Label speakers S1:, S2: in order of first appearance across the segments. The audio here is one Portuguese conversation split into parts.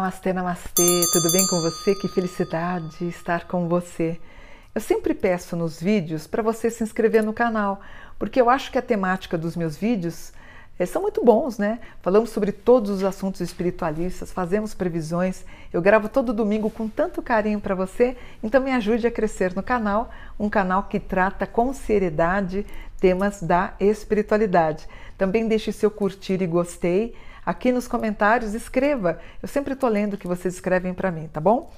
S1: Namastê, namastê, tudo bem com você? Que felicidade estar com você. Eu sempre peço nos vídeos para você se inscrever no canal, porque eu acho que a temática dos meus vídeos é, são muito bons, né? Falamos sobre todos os assuntos espiritualistas, fazemos previsões. Eu gravo todo domingo com tanto carinho para você, então me ajude a crescer no canal, um canal que trata com seriedade temas da espiritualidade. Também deixe seu curtir e gostei aqui nos comentários, escreva. Eu sempre estou lendo o que vocês escrevem para mim, tá bom?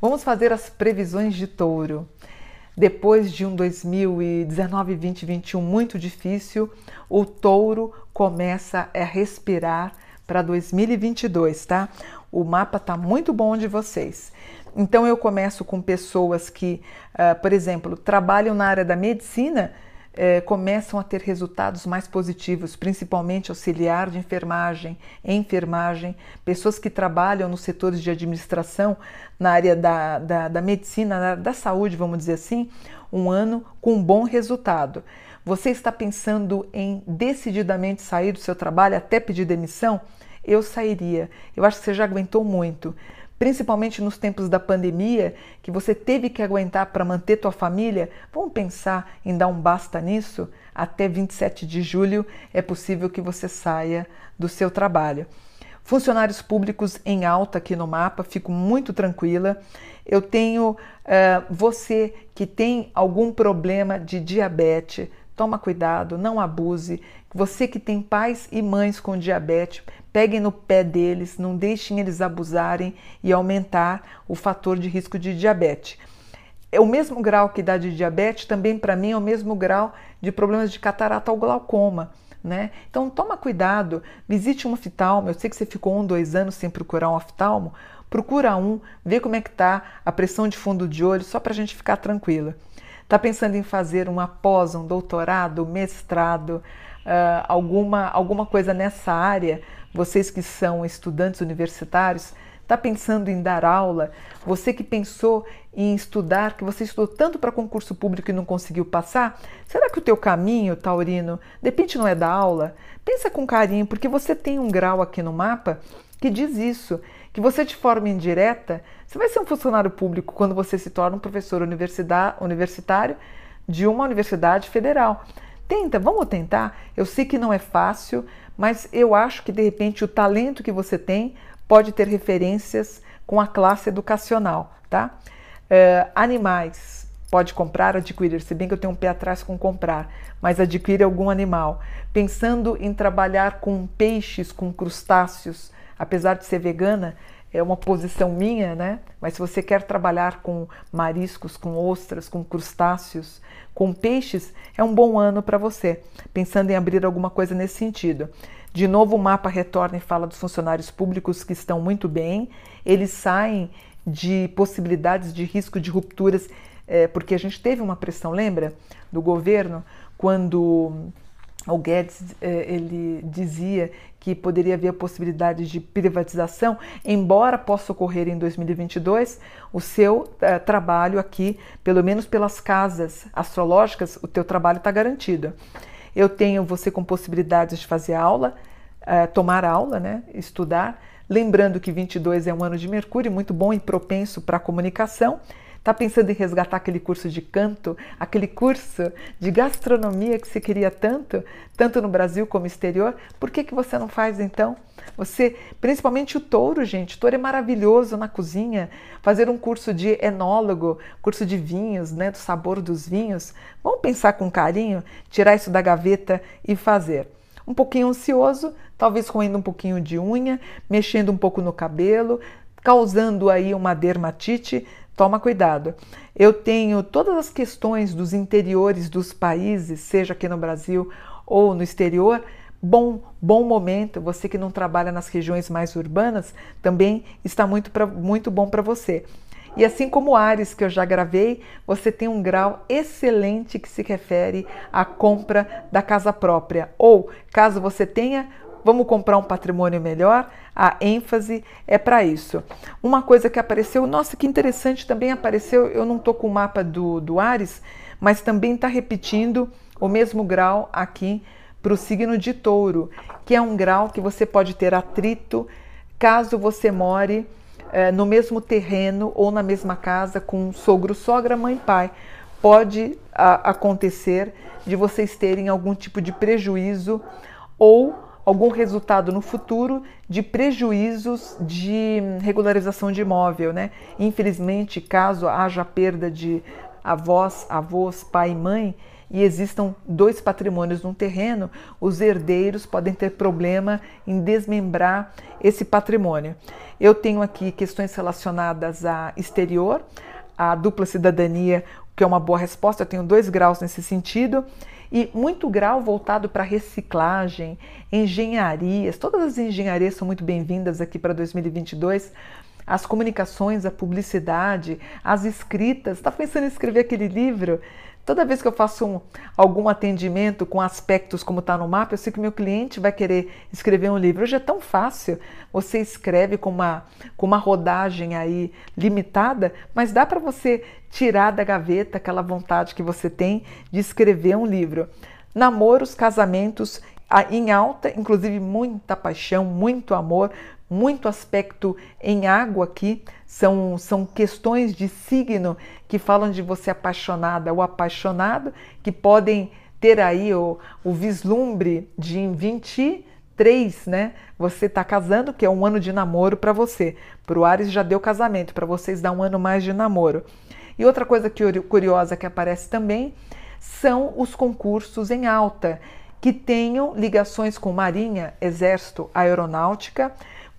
S1: Vamos fazer as previsões de touro. Depois de um 2019, 20, 21 muito difícil, o touro começa a respirar para 2022, tá? O mapa tá muito bom de vocês. Então eu começo com pessoas que, uh, por exemplo, trabalham na área da medicina é, começam a ter resultados mais positivos, principalmente auxiliar de enfermagem, enfermagem, pessoas que trabalham nos setores de administração, na área da, da, da medicina, na área da saúde, vamos dizer assim, um ano com um bom resultado. Você está pensando em decididamente sair do seu trabalho até pedir demissão? Eu sairia. Eu acho que você já aguentou muito principalmente nos tempos da pandemia, que você teve que aguentar para manter tua família, vamos pensar em dar um basta nisso? Até 27 de julho é possível que você saia do seu trabalho. Funcionários públicos em alta aqui no mapa, fico muito tranquila. Eu tenho uh, você que tem algum problema de diabetes, toma cuidado, não abuse. Você que tem pais e mães com diabetes, peguem no pé deles, não deixem eles abusarem e aumentar o fator de risco de diabetes. É o mesmo grau que dá de diabetes, também para mim é o mesmo grau de problemas de catarata ou glaucoma. Né? Então toma cuidado, visite um oftalmo. Eu sei que você ficou um, dois anos sem procurar um oftalmo. Procura um, vê como é que tá a pressão de fundo de olho, só para a gente ficar tranquila. Está pensando em fazer uma pós, um doutorado, mestrado, uh, alguma, alguma coisa nessa área? Vocês que são estudantes universitários, está pensando em dar aula, você que pensou em estudar, que você estudou tanto para concurso público e não conseguiu passar, será que o teu caminho, Taurino, de repente não é da aula? Pensa com carinho, porque você tem um grau aqui no mapa que diz isso, que você de forma indireta, você vai ser um funcionário público quando você se torna um professor universitário de uma universidade federal. Tenta, vamos tentar. Eu sei que não é fácil, mas eu acho que de repente o talento que você tem pode ter referências com a classe educacional, tá? Uh, animais, pode comprar, adquirir, se bem que eu tenho um pé atrás com comprar, mas adquire algum animal. Pensando em trabalhar com peixes, com crustáceos, apesar de ser vegana, é uma posição minha, né? Mas se você quer trabalhar com mariscos, com ostras, com crustáceos, com peixes, é um bom ano para você, pensando em abrir alguma coisa nesse sentido. De novo, o mapa retorna e fala dos funcionários públicos que estão muito bem, eles saem de possibilidades de risco de rupturas, é, porque a gente teve uma pressão, lembra, do governo, quando o Guedes eh, ele dizia que poderia haver a possibilidade de privatização, embora possa ocorrer em 2022, o seu uh, trabalho aqui, pelo menos pelas casas astrológicas, o teu trabalho está garantido. Eu tenho você com possibilidades de fazer aula, uh, tomar aula, né, estudar, lembrando que 22 é um ano de Mercúrio, muito bom e propenso para a comunicação. Está pensando em resgatar aquele curso de canto, aquele curso de gastronomia que você queria tanto, tanto no Brasil como exterior? Por que, que você não faz então? Você, principalmente o touro, gente, o touro é maravilhoso na cozinha. Fazer um curso de enólogo, curso de vinhos, né, do sabor dos vinhos. Vamos pensar com carinho, tirar isso da gaveta e fazer um pouquinho ansioso, talvez roendo um pouquinho de unha, mexendo um pouco no cabelo, causando aí uma dermatite, toma cuidado. Eu tenho todas as questões dos interiores dos países, seja aqui no Brasil ou no exterior. Bom, bom momento. Você que não trabalha nas regiões mais urbanas, também está muito, pra, muito bom para você. E assim como Ares, que eu já gravei, você tem um grau excelente que se refere à compra da casa própria. Ou, caso você tenha vamos comprar um patrimônio melhor, a ênfase é para isso. Uma coisa que apareceu, nossa, que interessante, também apareceu, eu não estou com o mapa do, do Ares, mas também está repetindo o mesmo grau aqui para o signo de touro, que é um grau que você pode ter atrito caso você more é, no mesmo terreno ou na mesma casa com sogro, sogra, mãe, pai. Pode a, acontecer de vocês terem algum tipo de prejuízo ou algum resultado no futuro de prejuízos de regularização de imóvel, né? Infelizmente, caso haja perda de avós, avós, pai e mãe, e existam dois patrimônios num terreno, os herdeiros podem ter problema em desmembrar esse patrimônio. Eu tenho aqui questões relacionadas a exterior, a dupla cidadania, que é uma boa resposta, eu tenho dois graus nesse sentido, e muito grau voltado para reciclagem, engenharias, todas as engenharias são muito bem-vindas aqui para 2022, as comunicações, a publicidade, as escritas. Está pensando em escrever aquele livro? Toda vez que eu faço um, algum atendimento com aspectos como está no mapa, eu sei que meu cliente vai querer escrever um livro. Hoje é tão fácil, você escreve com uma, com uma rodagem aí limitada, mas dá para você tirar da gaveta aquela vontade que você tem de escrever um livro. Namoros, casamentos em alta, inclusive muita paixão, muito amor, muito aspecto em água aqui, são, são questões de signo que falam de você apaixonada ou apaixonado, que podem ter aí o, o vislumbre de em 23, né? Você está casando, que é um ano de namoro para você. Para o Ares já deu casamento, para vocês dá um ano mais de namoro. E outra coisa que, curiosa que aparece também são os concursos em alta, que tenham ligações com Marinha, Exército, Aeronáutica,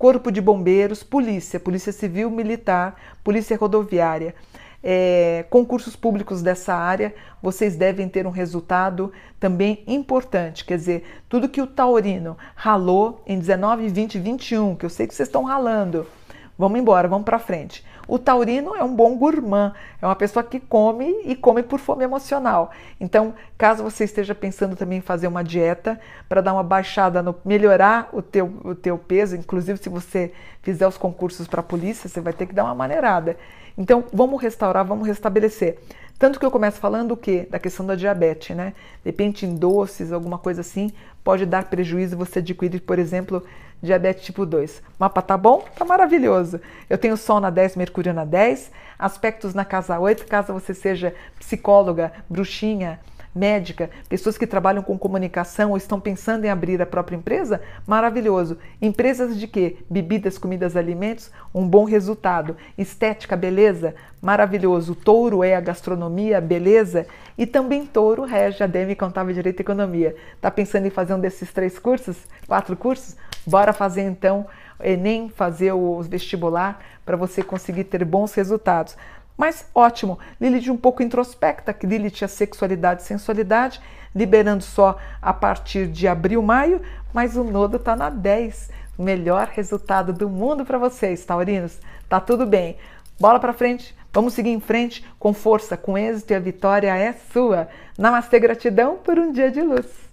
S1: Corpo de Bombeiros, Polícia, Polícia Civil, Militar, Polícia Rodoviária. É, concursos públicos dessa área, vocês devem ter um resultado também importante. Quer dizer, tudo que o taurino ralou em 19, 20, 21, que eu sei que vocês estão ralando, Vamos embora, vamos para frente. O taurino é um bom gourmand, é uma pessoa que come e come por fome emocional. Então, caso você esteja pensando também em fazer uma dieta para dar uma baixada, no, melhorar o teu, o teu peso, inclusive se você fizer os concursos para a polícia, você vai ter que dar uma maneirada. Então, vamos restaurar, vamos restabelecer. Tanto que eu começo falando o quê? Da questão da diabetes, né? De repente em doces, alguma coisa assim, pode dar prejuízo você adquirir, por exemplo, diabetes tipo 2. Mapa tá bom? Tá maravilhoso. Eu tenho Sol na 10, Mercúrio na 10, aspectos na casa 8, caso você seja psicóloga, bruxinha, médica, pessoas que trabalham com comunicação ou estão pensando em abrir a própria empresa, maravilhoso. Empresas de quê? Bebidas, comidas, alimentos, um bom resultado. Estética, beleza, maravilhoso. Touro é a gastronomia, beleza. E também touro rege a DEM Contábil Direito e Economia. Tá pensando em fazer um desses três cursos? Quatro cursos? Bora fazer então Enem, fazer o vestibular para você conseguir ter bons resultados. Mas ótimo, Lilith um pouco introspecta, que Lilith é sexualidade e sensualidade, liberando só a partir de abril, maio, mas o nodo está na 10. Melhor resultado do mundo para vocês, taurinos. Tá tudo bem. Bola para frente, vamos seguir em frente com força, com êxito e a vitória é sua. Namastê, gratidão por um dia de luz.